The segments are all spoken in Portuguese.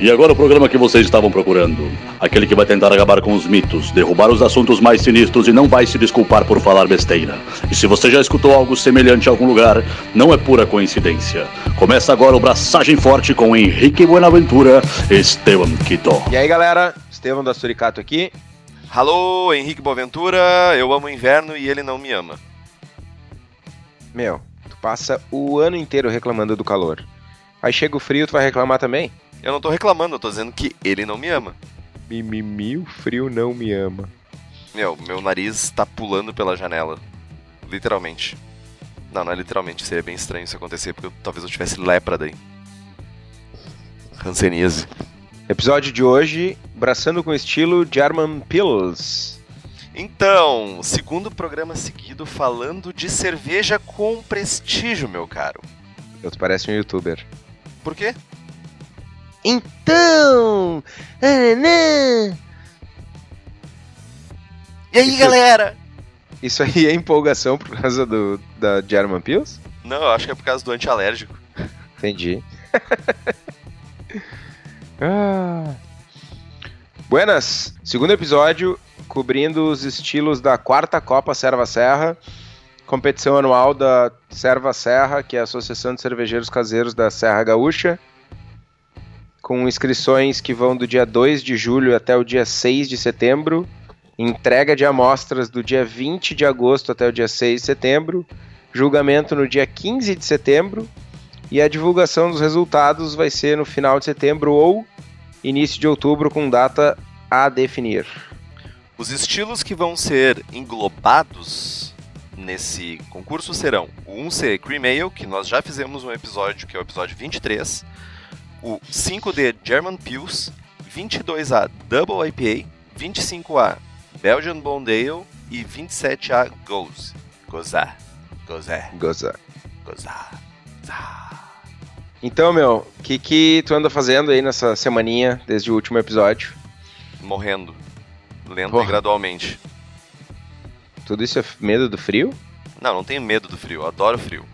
E agora o programa que vocês estavam procurando. Aquele que vai tentar acabar com os mitos, derrubar os assuntos mais sinistros e não vai se desculpar por falar besteira. E se você já escutou algo semelhante em algum lugar, não é pura coincidência. Começa agora o Braçagem Forte com Henrique Buenaventura e Esteban Quito. E aí galera, Estevam da Suricato aqui. Alô, Henrique Boaventura, eu amo o inverno e ele não me ama. Meu, tu passa o ano inteiro reclamando do calor. Aí chega o frio, tu vai reclamar também? Eu não tô reclamando, eu tô dizendo que ele não me ama. Mimimi, o frio não me ama. Meu, meu nariz tá pulando pela janela. Literalmente. Não, não é literalmente, seria bem estranho isso acontecer, porque eu, talvez eu tivesse lepra daí. Hanseníase. Episódio de hoje, braçando com estilo German Pills. Então, segundo programa seguido falando de cerveja com prestígio, meu caro. Eu tu parece um youtuber. Por quê? Então! Anã. E aí, Isso- galera? Isso aí é empolgação por causa do, da German Pills? Não, eu acho que é por causa do antialérgico. Entendi. ah. Buenas, segundo episódio cobrindo os estilos da quarta Copa Serva Serra, competição anual da Serva Serra, que é a Associação de Cervejeiros Caseiros da Serra Gaúcha, com inscrições que vão do dia 2 de julho até o dia 6 de setembro, entrega de amostras do dia 20 de agosto até o dia 6 de setembro, julgamento no dia 15 de setembro e a divulgação dos resultados vai ser no final de setembro ou início de outubro com data a definir. Os estilos que vão ser englobados nesse concurso serão o 1C Cream Ale, que nós já fizemos um episódio, que é o episódio 23, o 5D German Pils, 22A Double IPA, 25A Belgian Bond Ale e 27A Goze. Gozar. Gozar. Goza. Gozar. Gozar. Então, meu, o que, que tu anda fazendo aí nessa semaninha desde o último episódio? Morrendo. Lento Porra. e gradualmente. Tudo isso é medo do frio? Não, não tenho medo do frio, eu adoro frio-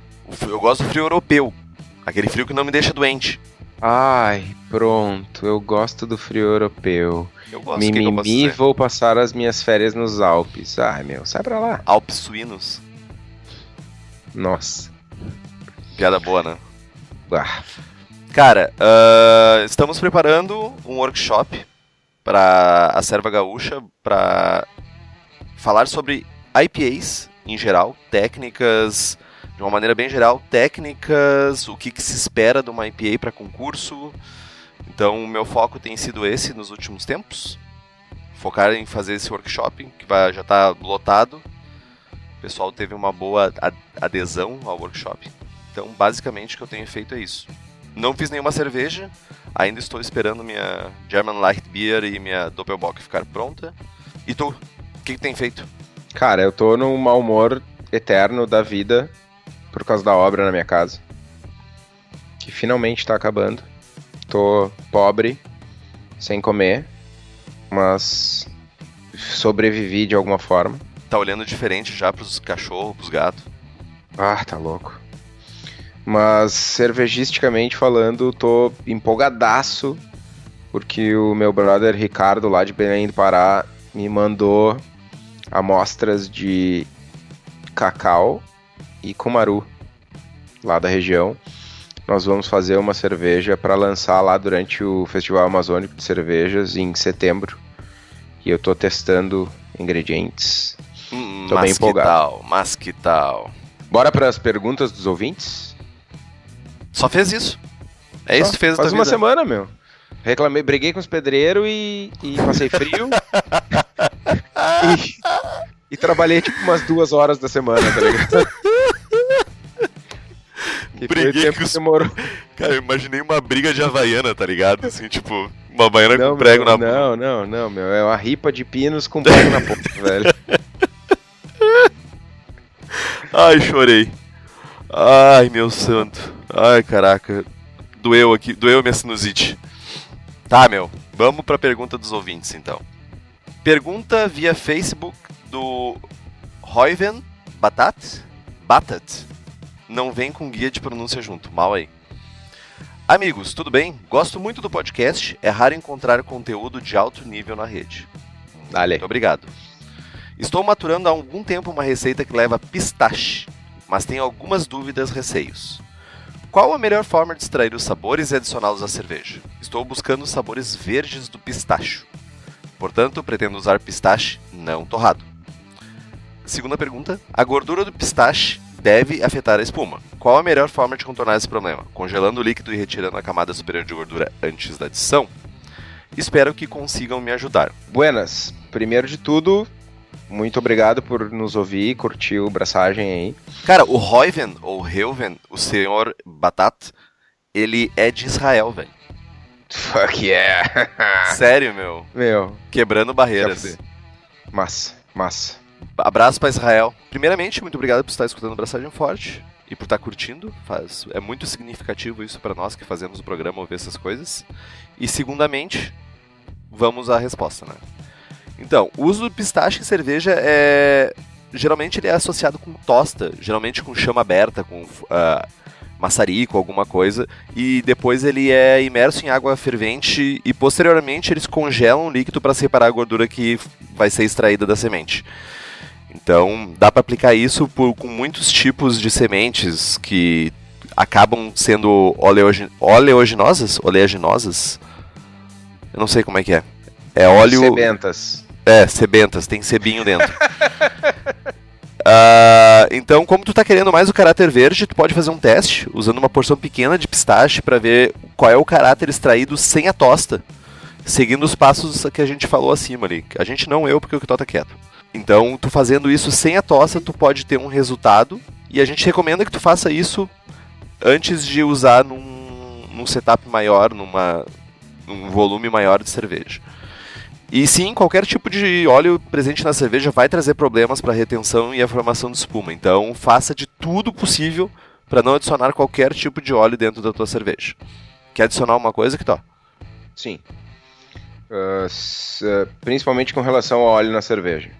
Eu gosto do frio europeu. Aquele frio que não me deixa doente. Ai, pronto, eu gosto do frio europeu. Eu gosto, o que eu posso Mimimi, vou passar as minhas férias nos Alpes. Ai, meu, sai pra lá. Alpes suínos. Nossa. Piada boa, né? Ah, Cara, ah, estamos preparando um workshop para a Serva Gaúcha para falar sobre IPAs em geral, técnicas, de uma maneira bem geral, técnicas, o que, que se espera de uma IPA para concurso. Então, o meu foco tem sido esse nos últimos tempos. Focar em fazer esse workshop, que vai, já está lotado. O pessoal teve uma boa adesão ao workshop. Então, basicamente, o que eu tenho feito é isso. Não fiz nenhuma cerveja, ainda estou esperando minha German Light Beer e minha Doppelbock ficar pronta. E tu, o que, que tem feito? Cara, eu tô num mau humor eterno da vida por causa da obra na minha casa. Que finalmente tá acabando. Tô pobre, sem comer, mas sobrevivi de alguma forma. Tá olhando diferente já pros cachorros, pros gatos? Ah, tá louco. Mas cervegisticamente falando, tô empolgadaço porque o meu brother Ricardo lá de Belém do Pará me mandou amostras de cacau e cumaru lá da região. Nós vamos fazer uma cerveja para lançar lá durante o Festival Amazônico de Cervejas em setembro. E eu tô testando ingredientes. Hum, Tô bem empolgado. que tal, mas que tal? Bora para as perguntas dos ouvintes? Só fez isso. É isso que fez a Faz tua uma vida. semana, meu. Reclamei, briguei com os pedreiros e, e passei frio. e, e trabalhei tipo umas duas horas da semana, tá ligado? Que Briguei com os- que demorou. Cara, eu imaginei uma briga de Havaiana, tá ligado? Assim, tipo, uma Havaiana Não, com prego meu, na não, não, não, meu. É uma ripa de pinos com prego na ponta, velho. Ai, chorei. Ai, meu santo. Ai, caraca. Doeu aqui, doeu minha sinusite. Tá, meu. Vamos pra pergunta dos ouvintes, então. Pergunta via Facebook do Royven Batat? Batat. Não vem com guia de pronúncia junto. Mal aí. Amigos, tudo bem? Gosto muito do podcast. É raro encontrar conteúdo de alto nível na rede. Dale. Muito obrigado. Estou maturando há algum tempo uma receita que leva pistache, mas tenho algumas dúvidas, receios. Qual a melhor forma de extrair os sabores e adicioná-los à cerveja? Estou buscando os sabores verdes do pistacho. Portanto, pretendo usar pistache não torrado. Segunda pergunta: a gordura do pistache deve afetar a espuma. Qual a melhor forma de contornar esse problema? Congelando o líquido e retirando a camada superior de gordura antes da adição? Espero que consigam me ajudar. Buenas. Primeiro de tudo, muito obrigado por nos ouvir, curtir o braçagem aí. Cara, o Reuven, ou Reuven, o senhor Batat, ele é de Israel, velho. Fuck yeah. Sério, meu. Meu, Quebrando barreiras. massa, massa. Abraço pra Israel. Primeiramente, muito obrigado por estar escutando o Braçagem Forte e por estar curtindo. Faz, é muito significativo isso pra nós que fazemos o programa ouvir essas coisas. E segundamente, vamos à resposta, né? Então, o uso do pistache em cerveja é. Geralmente ele é associado com tosta, geralmente com chama aberta, com ah, maçarico, alguma coisa, e depois ele é imerso em água fervente e posteriormente eles congelam o líquido para separar a gordura que vai ser extraída da semente. Então, dá para aplicar isso por- com muitos tipos de sementes que acabam sendo oleogi- oleaginosas, oleaginosas. Eu não sei como é que é. É óleo Sebentas. é, sebentas, tem sebinho dentro. Ah, então, como tu tá querendo mais o caráter verde, tu pode fazer um teste usando uma porção pequena de pistache para ver qual é o caráter extraído sem a tosta, seguindo os passos que a gente falou acima ali. A gente não eu, porque o Kitó tá quieto. Então, tu fazendo isso sem a tosta, tu pode ter um resultado e a gente recomenda que tu faça isso antes de usar num, num setup maior, numa, num volume maior de cerveja. E sim, qualquer tipo de óleo presente na cerveja vai trazer problemas para a retenção e a formação de espuma. Então, faça de tudo possível para não adicionar qualquer tipo de óleo dentro da tua cerveja. Quer adicionar uma coisa, Kitó? Sim. Ah, principalmente com relação ao óleo na cerveja.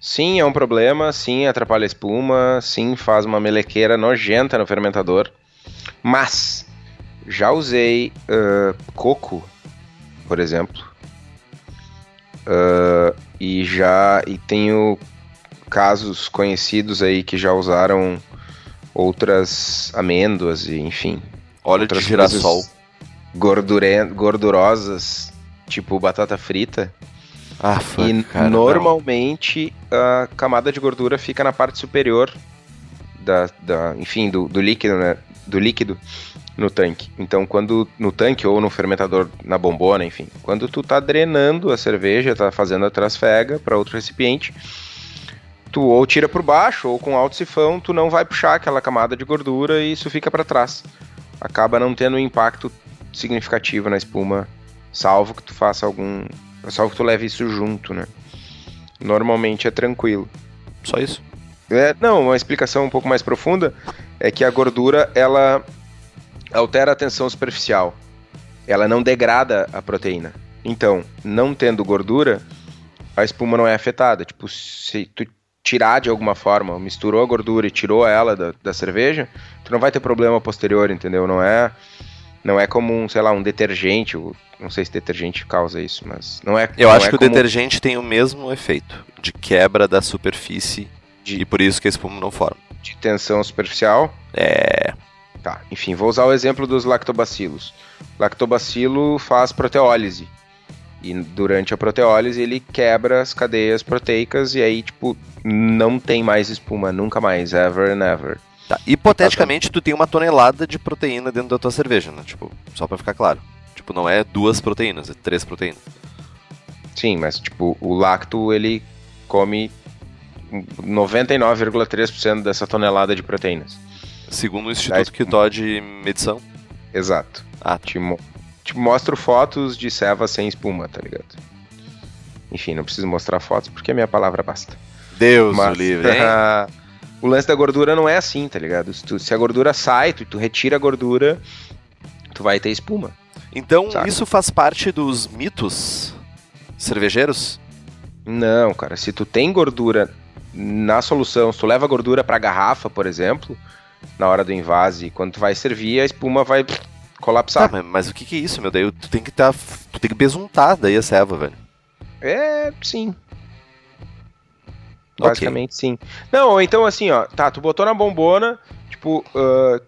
Sim, é um problema, sim, atrapalha a espuma, sim, faz uma melequeira nojenta no fermentador. Mas, já usei ah, coco, por exemplo. Ah, e já e tenho casos conhecidos aí que já usaram outras amêndoas e enfim, Óleo de girassol. gordurosas, tipo batata frita. Ah, fuck, e cara, normalmente a camada de gordura fica na parte superior da, da enfim, do, do líquido, né? Do líquido no tanque. Então, quando no tanque ou no fermentador na bombona, enfim, quando tu tá drenando a cerveja, tá fazendo a trasfega para outro recipiente, tu ou tira por baixo ou com alto sifão, tu não vai puxar aquela camada de gordura e isso fica para trás. Acaba não tendo um impacto significativo na espuma, salvo que tu faça algum, salvo que tu leve isso junto, né? Normalmente é tranquilo. Só isso. É, não, uma explicação um pouco mais profunda é que a gordura ela altera a tensão superficial. Ela não degrada a proteína. Então, não tendo gordura, a espuma não é afetada. Tipo, se tu tirar de alguma forma, misturou a gordura e tirou ela da, da cerveja, tu não vai ter problema posterior, entendeu? Não é não é como um, sei lá, um detergente, ou- não sei se detergente causa isso, mas não é Eu não acho é que o como detergente tem o mesmo efeito de quebra da superfície De- e por isso que a espuma não forma. de tensão superficial. É. Tá, enfim, vou usar o exemplo dos lactobacilos. Lactobacilo faz proteólise. E durante a proteólise ele quebra as cadeias proteicas e aí, tipo, não tem mais espuma, nunca mais, ever and ever. Tá. Hipoteticamente, tu tem uma tonelada de proteína dentro da tua cerveja, né? Tipo, só pra ficar claro. Tipo, não é duas proteínas, é três proteínas. Sim, mas tipo, o lacto ele come 99,3% dessa tonelada de proteínas. Segundo o Instituto. Kitó de Medição. Exato. Ah, Te, mo- te mostro fotos de ceva sem espuma, tá ligado? Enfim, não preciso mostrar fotos porque a minha palavra basta. Deus Mas- o livre, hein? o lance da gordura não é assim, tá ligado? Se, tu- se a gordura sai, tu, tu retira a gordura, tu vai ter espuma. Então, Sabe. isso faz parte dos mitos cervejeiros? Não, cara, se tu tem gordura na solução, se tu leva gordura pra garrafa, por exemplo, na hora do invase, quando tu vai servir, a espuma vai colapsar. Tá, mas, mas o que, que é isso, meu? Daí tu tem que tá, tu tem que besuntar daí a serva, velho. É, sim. Basicamente, sim. Não, então assim, ó, tá, tu botou na bombona, tipo, uh,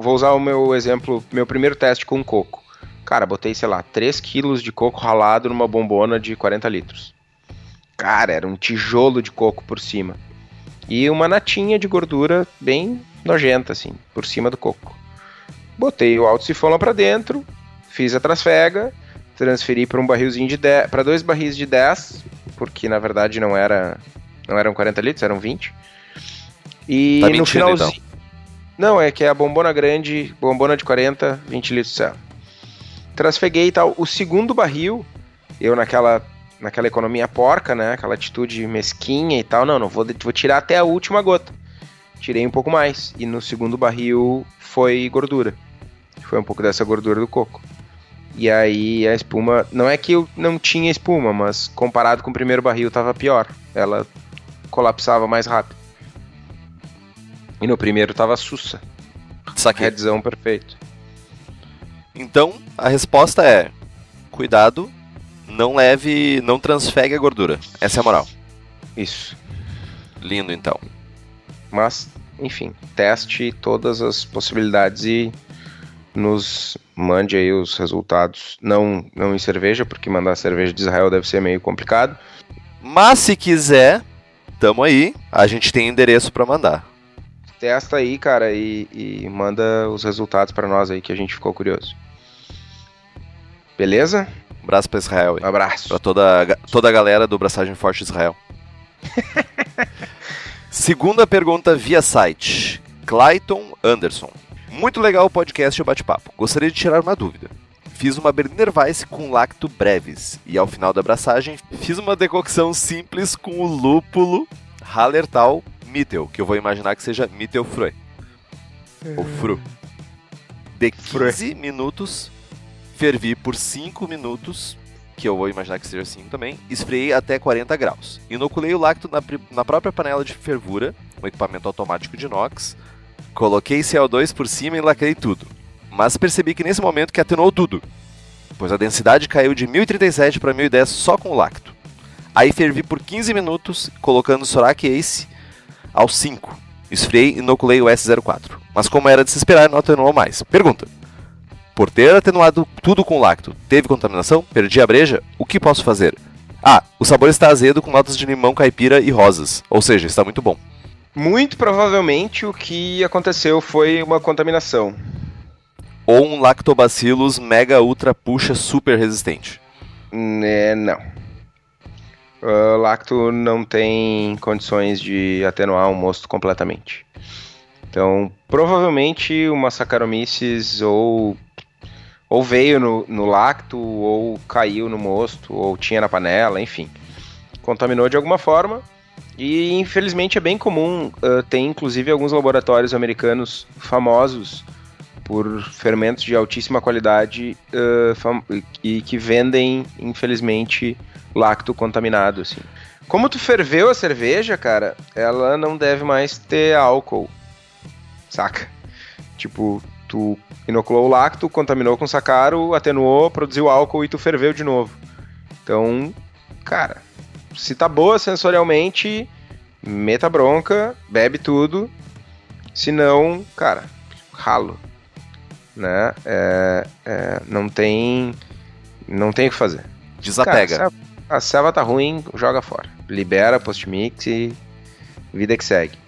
vou usar o meu exemplo, meu primeiro teste com coco. Cara, botei, sei lá, 3 quilos de coco ralado numa bombona de 40 litros. Cara, era um tijolo de coco por cima. E uma natinha de gordura bem nojenta, assim, por cima do coco. Botei o alto sifão lá pra dentro, fiz a trasfega, transferi para um barrilzinho de 10, para dois barris de 10, porque na verdade não era não eram 40 litros, eram 20. E Tá no mentindo, finalzinho. então. Não, é que é a bombona grande, bombona de 40, 20 litros de céu. Trasfeguei e tal. O segundo barril, eu naquela naquela economia porca, né? Aquela atitude mesquinha e tal. Não, não vou, vou tirar até a última gota. Tirei um pouco mais. E no segundo barril foi gordura. Foi um pouco dessa gordura do coco. E aí a espuma. Não é que eu não tinha espuma, mas comparado com o primeiro barril tava pior. Ela colapsava mais rápido. E no primeiro tava sussa. Saquei. Redzão perfeito. Então, a resposta é: cuidado, não leve, não transfegue a gordura. Essa é a moral. Isso. Lindo, então. Mas, enfim, teste todas as possibilidades e nos mande aí os resultados. Não, não em cerveja, porque mandar cerveja de Israel deve ser meio complicado. Mas se quiser, tamo aí. A gente tem endereço pra mandar. Testa aí, cara, e, e manda os resultados pra nós aí que a gente ficou curioso. Beleza? Um abraço pra Israel. Um abraço. Pra toda, toda a galera do Braçagem Forte Israel. Segunda pergunta via site. Clayton Anderson. Muito legal o podcast e o bate-papo. Gostaria de tirar uma dúvida. Fiz uma Berliner Weiss com lacto breves e ao final da abraçagem fiz uma decocção simples com o lúpulo Hallertau Mittel, que eu vou imaginar que seja Mittelfreu. Ou Fru. De 15 minutos, fervi por 5 minutos que eu vou imaginar que seja 5 também, esfriei até 40 graus. Inoculei o lacto na, na própria panela de fervura, um equipamento automático de inox, coloquei CO2 por cima e lacrei tudo. Mas percebi que nesse momento que atenuou tudo, pois a densidade caiu de 1037 para 1010 só com o lacto. Aí fervi por 15 minutos, colocando o Sorac Ace aos 5. Esfriei e inoculei o S04. Mas como era de se esperar, não atenuou mais. Pergunta. Por ter atenuado tudo com lacto, teve contaminação? Perdi a breja? O que posso fazer? Ah, o sabor está azedo com notas de limão caipira e rosas. Ou seja, está muito bom. Muito provavelmente o que aconteceu foi uma contaminação. Ou um lactobacillus mega ultra puxa super resistente. É, não. O lacto não tem condições de atenuar um mosto completamente. Então, provavelmente uma Saccharomyces ou ou veio no, no lacto, ou caiu no mosto, ou tinha na panela, enfim. Contaminou de alguma forma. E infelizmente é bem comum, uh, tem inclusive alguns laboratórios americanos famosos por fermentos de altíssima qualidade uh, e que vendem, infelizmente, lacto contaminado, assim. Como tu ferveu a cerveja, cara, ela não deve mais ter álcool, saca? Tipo, tu inoculou o lacto, contaminou com sacaro, atenuou, produziu álcool e tu ferveu de novo. Então, cara, se tá boa sensorialmente, meta bronca, bebe tudo. Se não, cara, ralo. Né? É, é, não tem. Não tem o que fazer. Desapega. Cara, a, a selva tá ruim, joga fora. Libera post-mix e vida que segue.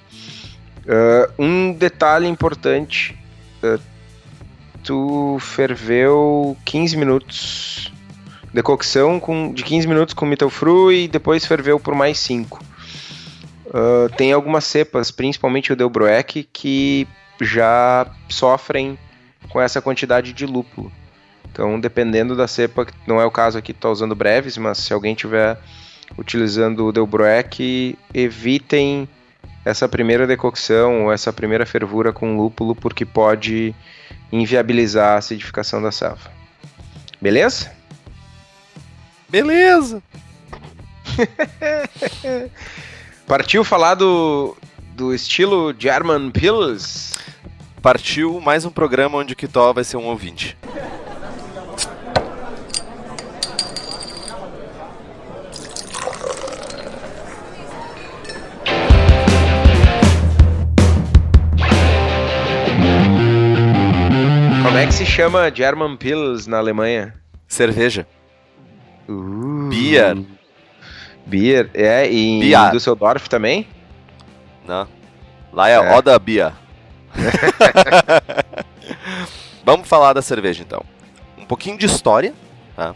Uh, um detalhe importante: uh, tu ferveu 15 minutos. Decocção com, de 15 minutos com Mittelfru e depois ferveu por mais 5. Uh, tem algumas cepas, principalmente o Delbroek, que já sofrem com essa quantidade de lúpulo. Então, dependendo da cepa, não é o caso aqui, tá usando breves, mas se alguém tiver utilizando o Delbroek, evitem essa primeira decocção ou essa primeira fervura com lúpulo, porque pode inviabilizar a acidificação da selva. Beleza? Beleza. Partiu falar do, do estilo German Pils? Partiu mais um programa onde o Kitó vai ser um ouvinte. Como é que se chama German Pils na Alemanha? Cerveja. Uh, Beer. Beer, é, e em Bier. Düsseldorf também? Não. Lá é, É. Oda Bia. Vamos falar da cerveja então. Um pouquinho de história. Tá?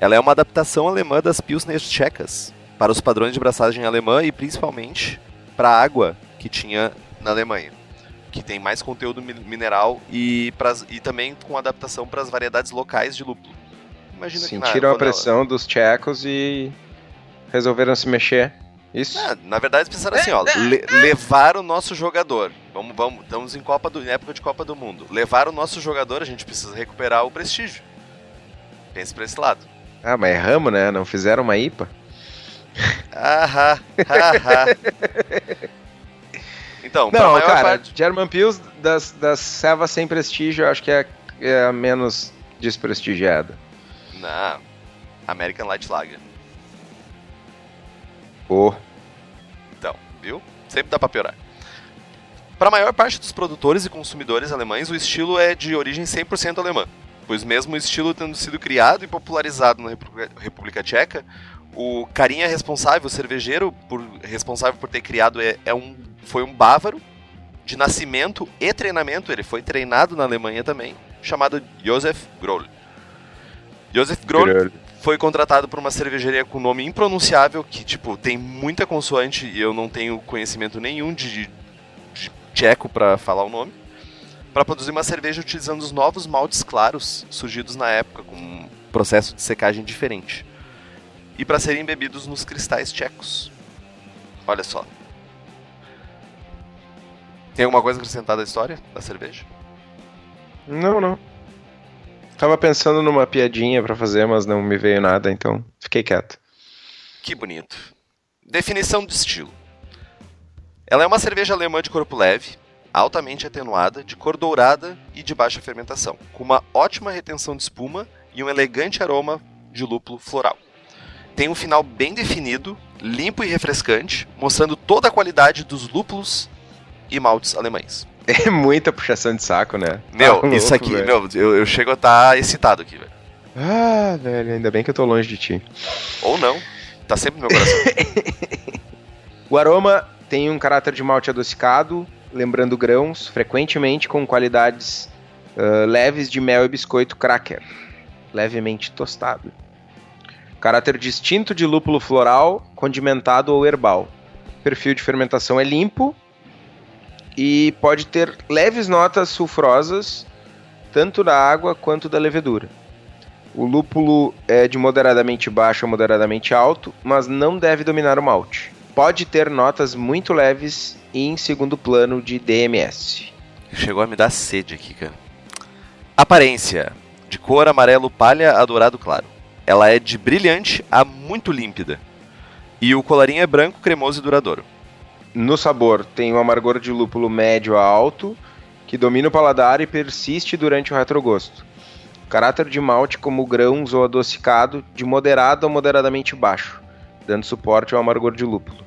Ela é uma adaptação alemã das Pilsner tchecas para os padrões de braçagem alemã e principalmente para a água que tinha na Alemanha, que tem mais conteúdo mi- mineral e, pras- e também com adaptação para as variedades locais de lúpulo. Imagina que na- Sentiram a ela- pressão dos tchecos e resolveram se mexer. Isso? Ah, na verdade, pensaram assim, ó, le- levar o nosso jogador. Vamos, vamos, estamos em Copa do, em época de Copa do Mundo. Levar o nosso jogador, a gente precisa recuperar o prestígio. Pense pra esse lado. Ah, mas erramos, né? Não fizeram uma IPA? Ahá, ahá. Então, pra Não, maior cara, parte. German Pils das, das servas sem prestígio, eu acho que é, é a menos desprestigiada. Não. American Light Lager. Oh, viu? Sempre dá pra piorar. Para a maior parte dos produtores e consumidores alemães, o estilo é de origem 100% alemã, pois mesmo o estilo tendo sido criado e popularizado na República, Tcheca, o carinha responsável, o cervejeiro por, responsável por ter criado é, é um, foi um bávaro de nascimento e treinamento, ele foi treinado na Alemanha também, chamado Josef Groll. Josef Groll foi contratado por uma cervejaria com nome impronunciável, que, tipo, tem muita consoante e eu não tenho conhecimento nenhum de, de tcheco para falar o nome, para produzir uma cerveja utilizando os novos maltes claros surgidos na época, com um processo de secagem diferente. E para serem bebidos nos cristais tchecos. Olha só. Tem alguma coisa acrescentada à história da cerveja? Não, não. Tava pensando numa piadinha pra fazer, mas não me veio nada, então fiquei quieto. Que bonito. Definição de estilo. Ela é uma cerveja alemã de corpo leve, altamente atenuada, de cor dourada e de baixa fermentação, com uma ótima retenção de espuma e um elegante aroma de lúpulo floral. Tem um final bem definido, limpo e refrescante, mostrando toda a qualidade dos lúpulos e maltes alemães. É muita puxação de saco, né? Meu, Tá isso louco, aqui, velho. meu, eu, eu chego a estar excitado aqui, velho. Ah, velho, ainda bem que eu tô longe de ti. Ou não, tá sempre no meu coração. O aroma tem um caráter de malte adocicado, lembrando grãos, frequentemente com qualidades ah, leves de mel e biscoito cracker, levemente tostado. Caráter distinto de lúpulo floral, condimentado ou herbal. Perfil de fermentação é limpo e pode ter leves notas sulfurosas, tanto da água quanto da levedura. O lúpulo é de moderadamente baixo a moderadamente alto, mas não deve dominar o malte. Pode ter notas muito leves e em segundo plano de DMS. Chegou a me dar sede aqui, cara. Aparência: de cor amarelo palha a dourado claro. Ela é de brilhante a muito límpida. E o colarinho é branco, cremoso e duradouro. No sabor, tem um amargor de lúpulo médio a alto, que domina o paladar e persiste durante o retrogosto. Caráter de malte como grãos ou adocicado, de moderado a moderadamente baixo, dando suporte ao amargor de lúpulo.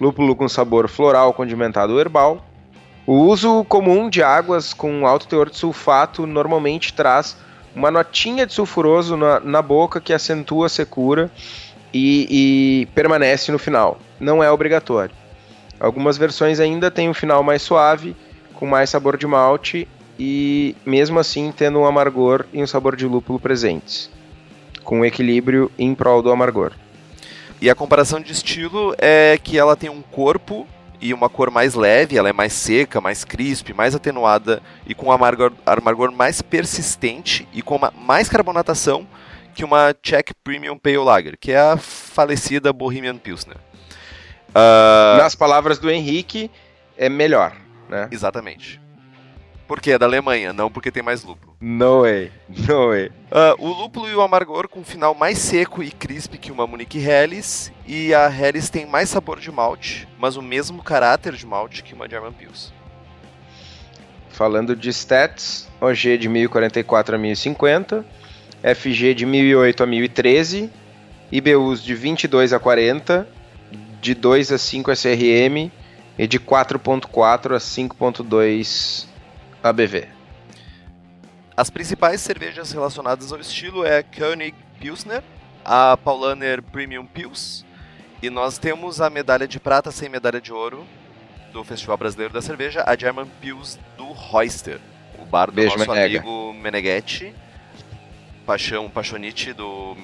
Lúpulo com sabor floral, condimentado ou herbal. O uso comum de águas com alto teor de sulfato normalmente traz uma notinha de sulfuroso na, na boca que acentua a secura e, e permanece no final. Não é obrigatório. Algumas versões ainda têm um final mais suave, com mais sabor de malte e mesmo assim tendo um amargor e um sabor de lúpulo presentes, com um equilíbrio em prol do amargor. E a comparação de estilo é que ela tem um corpo e uma cor mais leve, ela é mais seca, mais crisp, mais atenuada e com um amargor, amargor mais persistente e com uma mais carbonatação que uma Czech Premium Pale Lager, que é a falecida Bohemian Pilsner. Ah, Nas palavras do Henrique, é melhor, né? Exatamente. Porque é da Alemanha, não porque tem mais lúpulo. No way, no way. Ah, o lúpulo e o amargor com um final mais seco e crisp que uma Munich Helles, e a Helles tem mais sabor de malte, mas o mesmo caráter de malte que uma German Pils. falando de stats, OG de 1044 a 1050, FG de 1008 a 1013, IBUs de 22 a 40, de 2 a 5 SRM e de 4.4 a 5.2 ABV. As principais cervejas relacionadas ao estilo é a König Pilsner, a Paulaner Premium Pils, e nós temos a medalha de prata sem medalha de ouro do Festival Brasileiro da Cerveja, a German Pils do Royster, o bar do Beijo, nosso Menega. amigo Meneghetti, paixão, paixonite do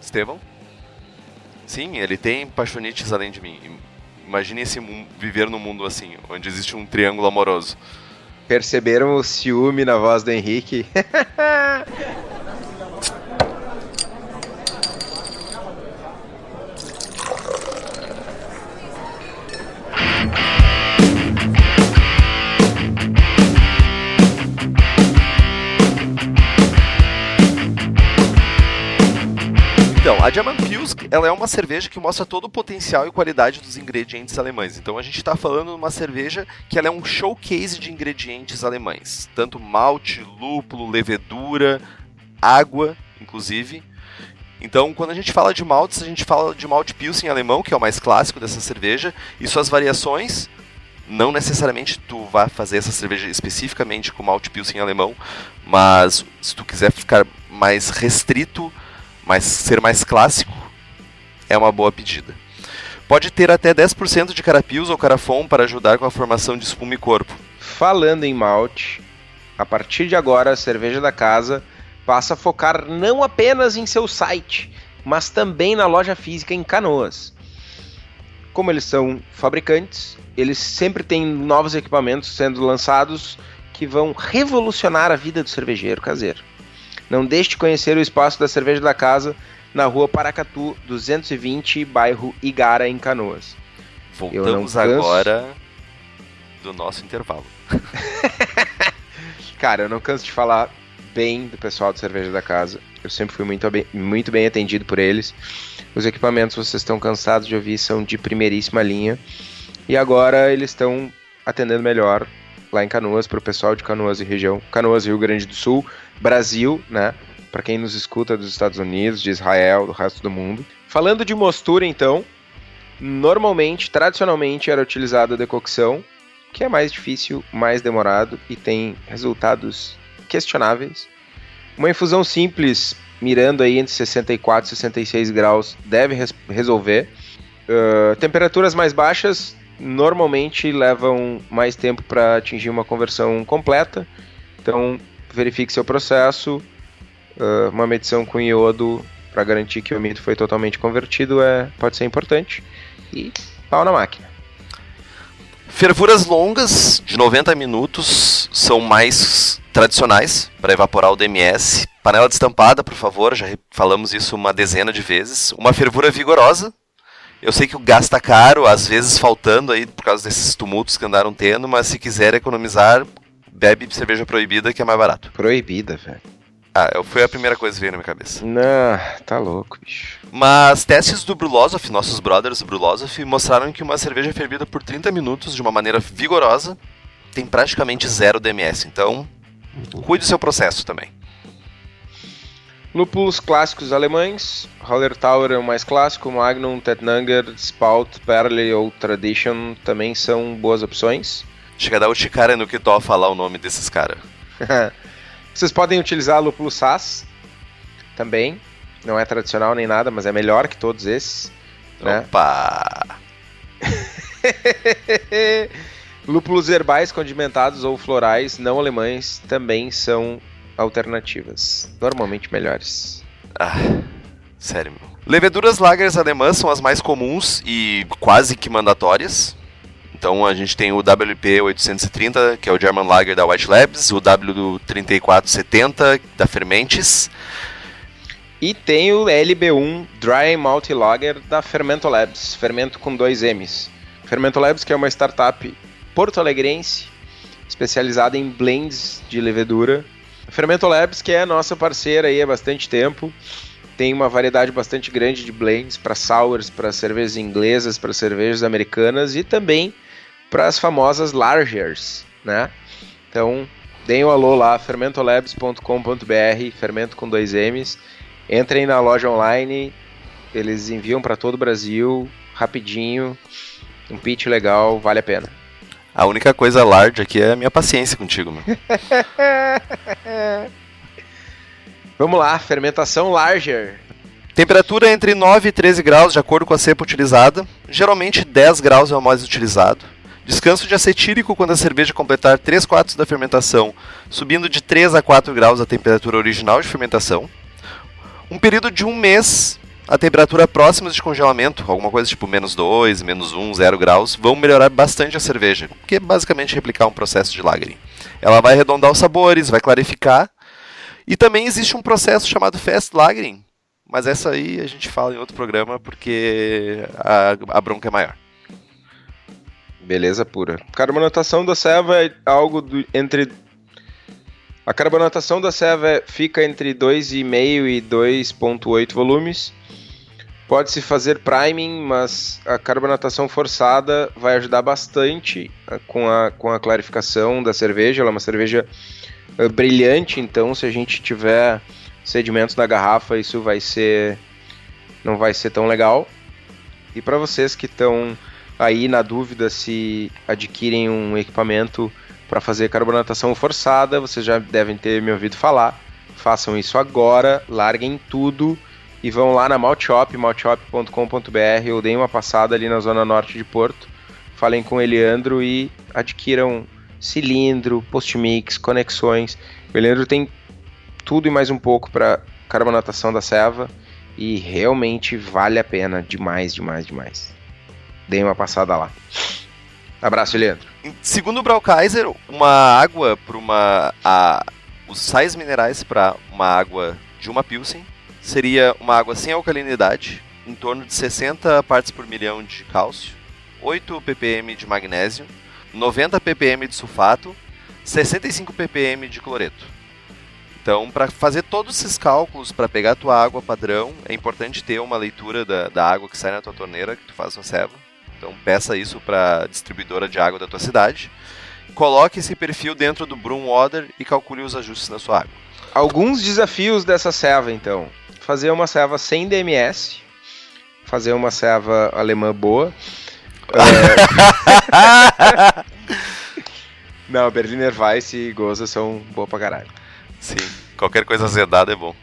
Estevão. Sim, ele tem paixonites além de mim. Imagine esse viver num mundo assim, onde existe um triângulo amoroso. Perceberam o ciúme na voz do Henrique? ela é uma cerveja que mostra todo o potencial e qualidade dos ingredientes alemães. Então, a gente está falando de uma cerveja que ela é um showcase de ingredientes alemães. Tanto malte, lúpulo, levedura, água, inclusive. Então, quando a gente fala de maltes, a gente fala de malte Pilsen alemão, que é o mais clássico dessa cerveja, e suas variações. Não necessariamente tu vai fazer essa cerveja especificamente com malte Pilsen alemão, mas se tu quiser ficar mais restrito, mas ser mais clássico, é uma boa pedida. Pode ter até 10% de carapios ou carafon para ajudar com a formação de espuma e corpo. Falando em malte, a partir de agora a cerveja da casa passa a focar não apenas em seu site, mas também na loja física em Canoas. Como eles são fabricantes, eles sempre têm novos equipamentos sendo lançados que vão revolucionar a vida do cervejeiro caseiro. Não deixe de conhecer o espaço da cerveja da casa na rua Paracatu 220, bairro Igara, em Canoas. Voltamos canso. agora do nosso intervalo. Cara, eu não canso de falar bem do pessoal do Cerveja da Casa. Eu sempre fui muito bem, muito bem atendido por eles. Os equipamentos, vocês estão cansados de ouvir, são de primeiríssima linha. E agora eles estão atendendo melhor lá em Canoas, para o pessoal de Canoas e região. Canoas, Rio Grande do Sul, Brasil, né? Para quem nos escuta dos Estados Unidos, de Israel, do resto do mundo. Falando de mostura, então, normalmente, tradicionalmente, era utilizada a decocção, que é mais difícil, mais demorado e tem resultados questionáveis. Uma infusão simples, mirando aí entre 64 e 66 graus, deve res- resolver. Uh, temperaturas mais baixas normalmente levam mais tempo para atingir uma conversão completa. Então, verifique seu processo. Uh, uma medição com iodo para garantir que o mito foi totalmente convertido é, pode ser importante. E pau na máquina. Fervuras longas, de 90 minutos, são mais tradicionais para evaporar o DMS. Panela destampada, por favor, já falamos isso uma dezena de vezes. Uma fervura vigorosa. Eu sei que o gás tá caro, às vezes faltando aí por causa desses tumultos que andaram tendo, mas se quiser economizar, bebe cerveja proibida que é mais barato. Proibida, velho. Ah, eu- foi a primeira coisa que veio na minha cabeça. Não, tá louco, bicho. Mas testes do Brulosoph, nossos brothers do Brulosoph, mostraram que uma cerveja fervida por 30 minutos de uma maneira vigorosa tem praticamente zero DMS. Então, cuide do seu processo também. Lúpulos clássicos alemães. Hallertauer é o mais clássico. Magnum, Tettnanger, Spout, Perle ou Tradition também são boas opções. Chega a dar o chicara no que to falar o nome desses caras. Vocês podem utilizar lúpulo SAS também. Não é tradicional nem nada, mas é melhor que todos esses. Né? Opa! Lúpulos herbais condimentados ou florais não alemães também são alternativas. Normalmente melhores. Ah, sério, meu. Leveduras lagers alemãs são as mais comuns e quase que mandatórias. Então a gente tem o WP 830, que é o German Lager da White Labs, o W3470 da Fermentes, E tem o LB1 Dry Malt Lager da Fermento Labs, fermento com dois M's. Fermento Labs, que é uma startup porto-alegrense especializada em blends de levedura. Fermento Labs, que é nossa parceira aí há bastante tempo, tem uma variedade bastante grande de blends para sours, para cervejas inglesas, para cervejas americanas e também para as famosas lagers, né? Então, deem o um alô lá, fermentolabs.com.br, fermento com dois M's. Entrem na loja online, eles enviam para todo o Brasil, rapidinho, um pitch legal, vale a pena. A única coisa large aqui é a minha paciência contigo, mano. Vamos lá, fermentação larger. Temperatura entre 9 e 13 graus, de acordo com a cepa utilizada. Geralmente 10 graus é o mais utilizado. Descanso de acetílico quando a cerveja completar 3 quartos da fermentação, subindo de 3 a 4 graus a temperatura original de fermentação. Um período de um mês a temperatura próxima de congelamento, alguma coisa tipo menos 2, menos 1, 0 graus, vão melhorar bastante a cerveja, que é basicamente replicar um processo de lagering. Ela vai arredondar os sabores, vai clarificar, e também existe um processo chamado fast lagering, mas essa aí a gente fala em outro programa porque a, a bronca é maior. Beleza pura. Carbonatação da ceva é algo do, entre a carbonatação da ceva fica entre 2,5 e 2,8 volumes. Pode-se fazer priming, mas a carbonatação forçada vai ajudar bastante ah, com a, com a clarificação da cerveja. Ela é uma cerveja uh, brilhante, então se a gente tiver sedimentos na garrafa, isso vai ser não vai ser tão legal. E para vocês que estão aí na dúvida se adquirem um equipamento para fazer carbonatação forçada, vocês já devem ter me ouvido falar. Façam isso agora, larguem tudo e vão lá na Maltshop, maltshop.com.br ou deem uma passada ali na zona norte de Porto. Falem com o Eliandro e adquiram cilindro, post-mix, conexões. O Eliandro tem tudo e mais um pouco para carbonatação da ceva e realmente vale a pena demais, demais, demais. Deem uma passada lá. Abraço, Eliandro. Segundo o Braukaiser, uma água para uma a, os sais minerais para uma água de uma pilsen seria uma água sem alcalinidade, em torno de 60 partes por milhão de cálcio, 8 ppm de magnésio, 90 ppm de sulfato, 65 ppm de cloreto. Então, para fazer todos esses cálculos, para pegar a tua água padrão, é importante ter uma leitura da, da água que sai na tua torneira, que tu faz no ceva. Então, peça isso para a distribuidora de água da tua cidade. Coloque esse perfil dentro do Broom Water e calcule os ajustes na sua água. Alguns desafios dessa ceva, então fazer uma serva sem DMS, fazer uma serva alemã boa. é... Não, Berliner Weiss e Goza são boa pra caralho. Sim, qualquer coisa azedada é bom.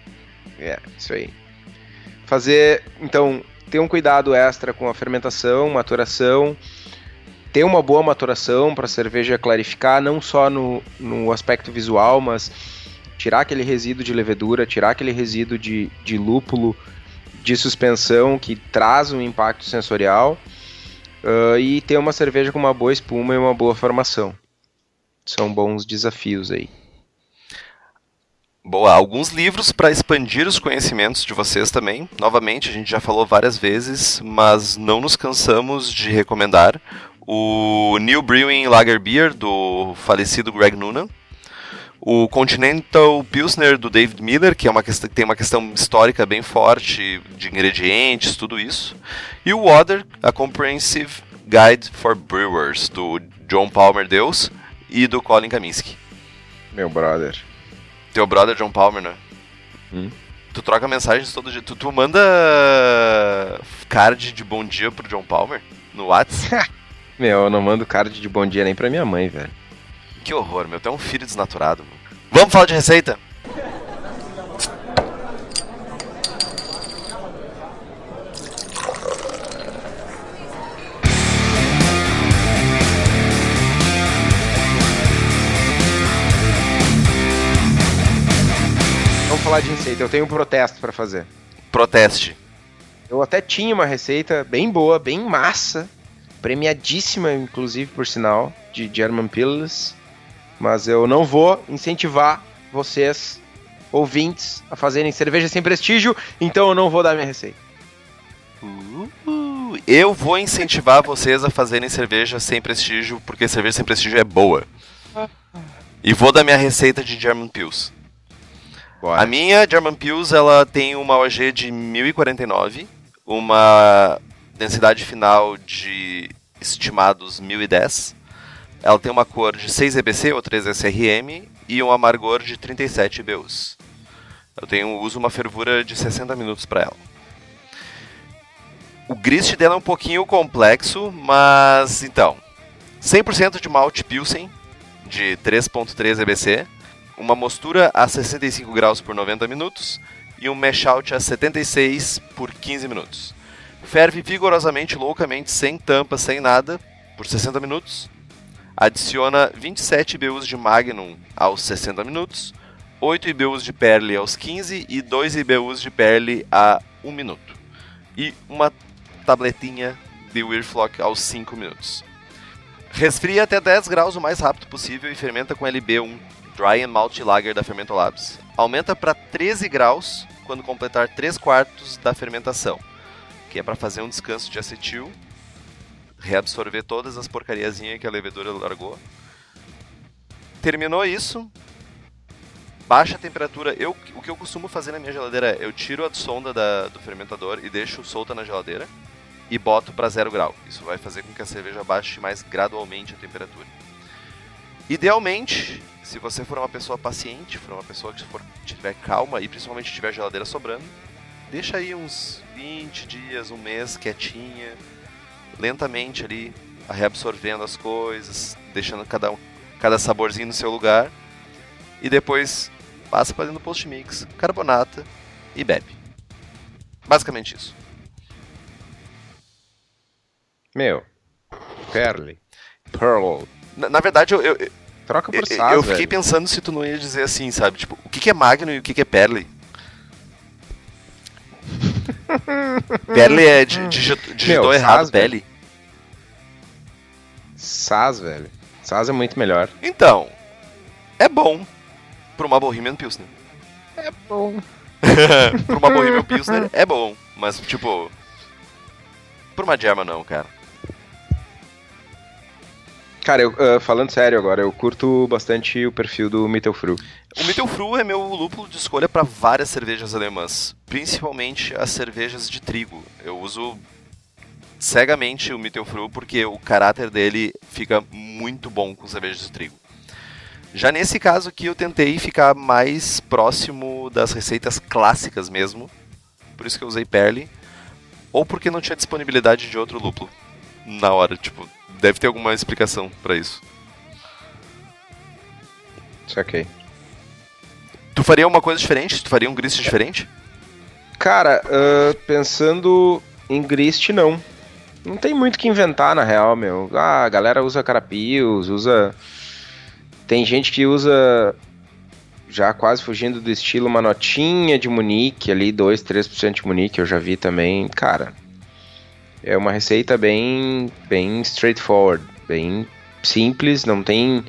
É, isso aí. Fazer, então, ter um cuidado extra com a fermentação, maturação, ter uma boa maturação para a cerveja clarificar, não só no, no aspecto visual, mas tirar aquele resíduo de levedura, tirar aquele resíduo de, de lúpulo de suspensão que traz um impacto sensorial uh, e ter uma cerveja com uma boa espuma e uma boa formação. São bons desafios aí. Boa, alguns livros para expandir os conhecimentos de vocês também. Novamente, a gente já falou várias vezes, mas não nos cansamos de recomendar o New Brewing Lager Beer do falecido Greg Noonan o Continental Pilsner do David Miller, que é uma questão, tem uma questão histórica bem forte de ingredientes, tudo isso. E o Water, a Comprehensive Guide for Brewers, do John Palmer Deus e do Colin Kaminsky. Meu brother. Teu brother John Palmer, né? Hum? Tu troca mensagens todo dia. Tu, tu manda card de bom dia pro John Palmer no WhatsApp? meu, eu não mando card de bom dia nem pra minha mãe, velho. Que horror, meu. Tu é um filho desnaturado. Meu. Vamos falar de receita? Falar de receita. Eu tenho um protesto para fazer. Proteste. Eu até tinha uma receita bem boa, bem massa, premiadíssima, inclusive, por sinal, de German Pillars mas eu não vou incentivar vocês, ouvintes, a fazerem cerveja sem prestígio, então eu não vou dar minha receita. Uh, eu vou incentivar vocês a fazerem cerveja sem prestígio, porque cerveja sem prestígio é boa. E vou dar minha receita de German Pills. A minha German Pills ela tem uma OG de 1049, uma densidade final de estimados 1010 Ela tem uma cor de 6 EBC ou 3 SRM e um amargor de 37 IBUs. Eu tenho uso uma fervura de 60 minutos para ela. O grist dela é um pouquinho complexo, mas então, 100% de malte Pilsen de 3.3 EBC, uma mostura a 65 graus por 90 minutos e um mash out a 76 por 15 minutos. Ferve vigorosamente, loucamente, sem tampa, sem nada, por 60 minutos. Adiciona 27 IBUs de Magnum aos 60 minutos, 8 IBUs de Perle aos 15 e 2 IBUs de Perle a 1 minuto. E uma tabletinha de Weirflock aos 5 minutos. Resfria até 10 graus o mais rápido possível e fermenta com LB1, Dry and Malt Lager da Fermentolabs. Aumenta para 13 graus quando completar 3 quartos da fermentação, que é para fazer um descanso de acetil, reabsorver todas as porcariazinhas que a levedura largou. Terminou isso, baixa a temperatura. Eu, o que eu costumo fazer na minha geladeira é eu tiro a sonda da, do fermentador e deixo solta na geladeira e boto para zero grau. Isso vai fazer com que a cerveja baixe mais gradualmente a temperatura. Idealmente, se você for uma pessoa paciente, for uma pessoa que for, tiver calma e principalmente tiver geladeira sobrando, deixa aí uns 20 dias, um mês quietinha, lentamente ali, reabsorvendo as coisas, deixando cada, cada saborzinho no seu lugar. E depois passa para dentro do post mix, carbonata e bebe. Basicamente isso. Meu, Perle, Pearl, Na, na verdade, eu, eu, troca por eu, Saz, eu fiquei velho. pensando se tu não ia dizer assim, sabe? Tipo, o que, que é Magno e o que, que é Perle? Perle é di- digi- digitou Meu, errado, velho. Pele. Saz, velho. Saz é muito melhor. Então, é bom pra uma Bohemian Pilsner. É bom. pra uma Bohemian Pilsner é bom, mas tipo, pra uma German não, cara. Cara, eu, ah, falando sério agora, eu curto bastante o perfil do Mittelfru. O Mittelfru é meu lúpulo de escolha para várias cervejas alemãs, principalmente as cervejas de trigo. Eu uso cegamente o Mittelfru porque o caráter dele fica muito bom com cervejas de trigo. Já nesse caso aqui eu tentei ficar mais próximo das receitas clássicas mesmo, por isso que eu usei Perle, ou porque não tinha disponibilidade de outro lúpulo na hora, tipo, deve ter alguma explicação para isso. Saquei. Tu faria uma coisa diferente? Tu faria um grist diferente? Cara, ah, pensando em grist, não. Não tem muito o que inventar, na real, meu. Ah, a galera usa carapios, usa... Tem gente que usa, já quase fugindo do estilo, uma notinha de Munique ali, 2, 3% de Munique, eu já vi também. Cara, é uma receita bem, bem straightforward, bem simples, não tem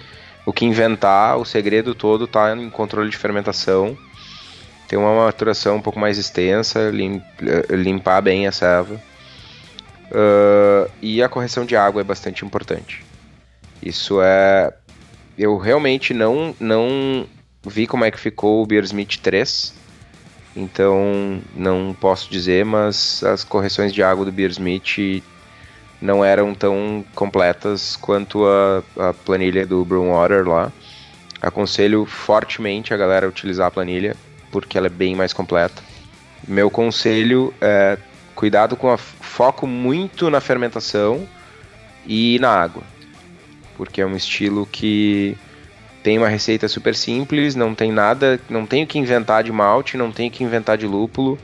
o que inventar, o segredo todo tá em controle de fermentação. Tem uma maturação um pouco mais extensa, lim- eh, limpar bem a serva. Ah, e a correção de água é bastante importante. Isso é. Eu realmente não, não vi como é que ficou o Beersmith 3. Então não posso dizer, mas as correções de água do Beersmith não eram tão completas quanto a, a planilha do Brewwater lá. Aconselho fortemente a galera a utilizar a planilha, porque ela é bem mais completa. Meu conselho é cuidado com a foco muito na fermentação e na água, porque é um estilo que tem uma receita super simples, não tem nada, não tem o que inventar de malte, não tem o que inventar de lúpulo.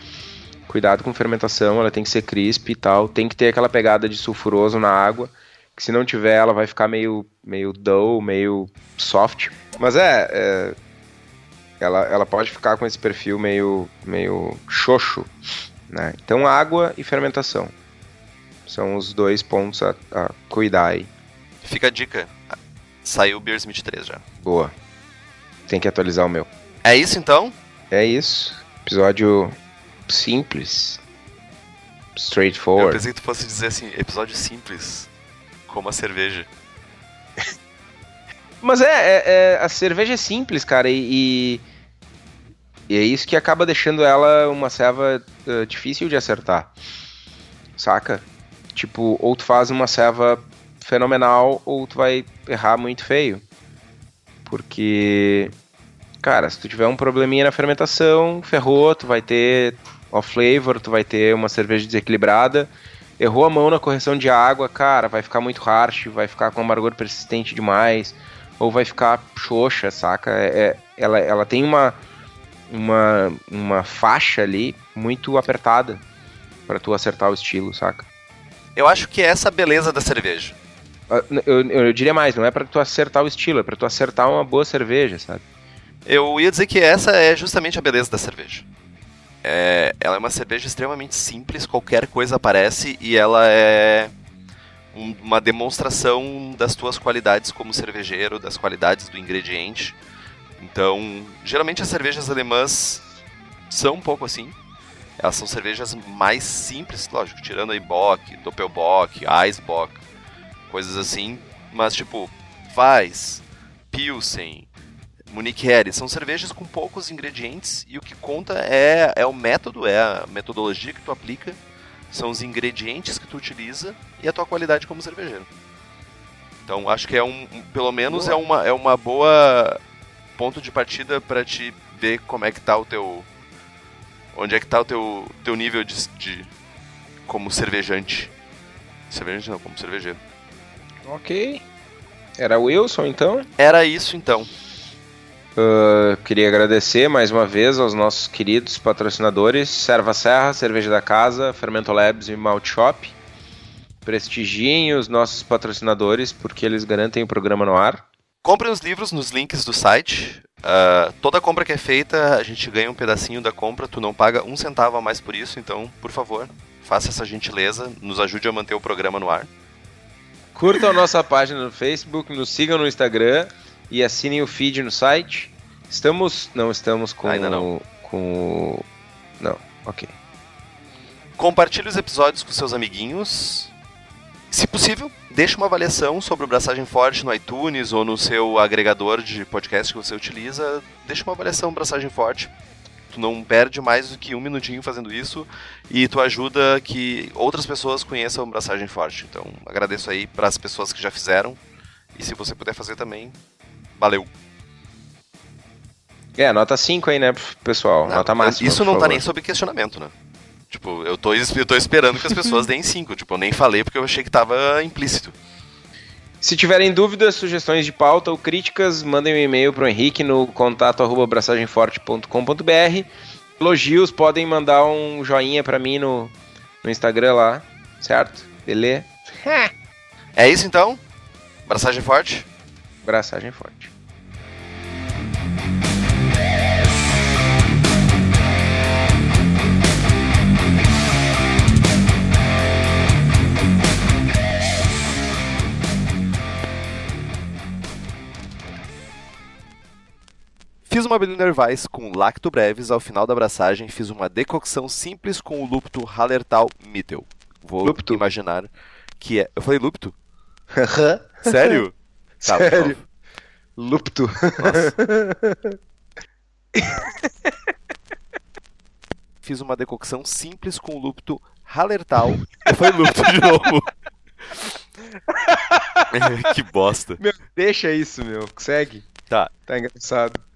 Cuidado com fermentação, ela tem que ser crisp e tal, tem que ter aquela pegada de sulfuroso na água, que se não tiver ela vai ficar meio meio dull, meio soft. Mas é, é ela, ela pode ficar com esse perfil meio meio xoxo, né? Então água e fermentação são os dois pontos a, a cuidar aí. Fica a dica. Saiu o Beersmith 3 já. Boa. Tem que atualizar o meu. É isso então? É isso. Episódio simples. Eu Straightforward. pensei que tu fosse dizer assim, episódio simples, como a cerveja. Mas é, é- é- a cerveja é simples, cara, e, e- é isso que acaba deixando ela uma serva eh, difícil de acertar. Saca? Tipo, ou tu faz uma serva fenomenal ou tu vai errar muito feio. Porque, cara, se tu tiver um probleminha na fermentação, ferrou, tu vai ter off flavor, tu vai ter uma cerveja desequilibrada. Errou a mão na correção de água, cara, vai ficar muito harsh, vai ficar com amargor persistente demais, ou vai ficar xoxa, saca? É, é ela, ela tem uma, uma, uma faixa ali muito apertada para tu acertar o estilo, saca? Eu acho que é essa a beleza da cerveja. Ah, eu, eu, eu diria mais, não é para tu acertar o estilo, é para tu acertar uma boa cerveja, sabe? Eu ia dizer que essa é justamente a beleza da cerveja. É, ela é uma cerveja extremamente simples, qualquer coisa aparece e ela é um, uma demonstração das tuas qualidades como cervejeiro, das qualidades do ingrediente. Então, geralmente as cervejas alemãs são um pouco assim. Elas são cervejas mais simples, lógico, tirando aí Bock, Doppelbock, Eisbock, coisas assim. Mas tipo, Weiss, Pilsen, Munich Harry, são cervejas com poucos ingredientes e o que conta é, é o método, é a metodologia que tu aplica, são os ingredientes que tu utiliza e a tua qualidade como cervejeiro. Então acho que é um, pelo menos é uma, é uma boa ponto de partida para te ver como é que tá o teu onde é que tá o teu teu nível de, de como cervejante. Cervejante não, como cervejeiro. OK. Era o Wilson então? Era isso então. Uh, queria agradecer mais uma vez aos nossos queridos patrocinadores Serva Serra, Cerveja da Casa, Fermento Labs e Malt Shop. Prestigiem os nossos patrocinadores porque eles garantem o programa no ar. Comprem os livros nos links do site. Uh, toda compra que é feita, a gente ganha um pedacinho da compra. Tu não paga um centavo a mais por isso, então, por favor, faça essa gentileza, nos ajude a manter o programa no ar. Curtam a nossa página no Facebook, nos sigam no Instagram e assinem o feed no site. Estamos. Não estamos com. Ainda não. Com. Não, ok. Compartilhe os episódios com seus amiguinhos. Se possível, deixe uma avaliação sobre o Braçagem Forte no iTunes ou no seu agregador de podcast que você utiliza. Deixe uma avaliação Braçagem Forte. Tu não perde mais do que um minutinho fazendo isso e tu ajuda que outras pessoas conheçam o Braçagem Forte. Então, agradeço aí para as pessoas que já fizeram. E se você puder fazer também, valeu. É, nota 5 aí, né, pessoal? Não, nota máxima. Isso não tá nem sob questionamento, né? Tipo, eu tô, eu tô esperando que as pessoas deem 5. Tipo, eu nem falei porque eu achei que tava implícito. Se tiverem dúvidas, sugestões de pauta ou críticas, mandem um e-mail pro Henrique no contato arroba abraçagemforte.com.br. Elogios, podem mandar um joinha pra mim no, no Instagram lá, certo? Beleza? É isso então? Abraçagem forte? Abraçagem forte. Fiz uma Weiss com lacto breves ao final da abraçagem. Fiz uma decocção simples com o lúpulo Hallertau Mittel. Vou Lupto. imaginar que é. Eu falei lúpulo? Sério? Tá, Sério? Lupto. Nossa. Fiz uma decocção simples com o lúpulo Hallertau. Eu falei lúpulo de novo. que bosta. Meu, deixa isso, meu. Segue. Tá. Tá engraçado.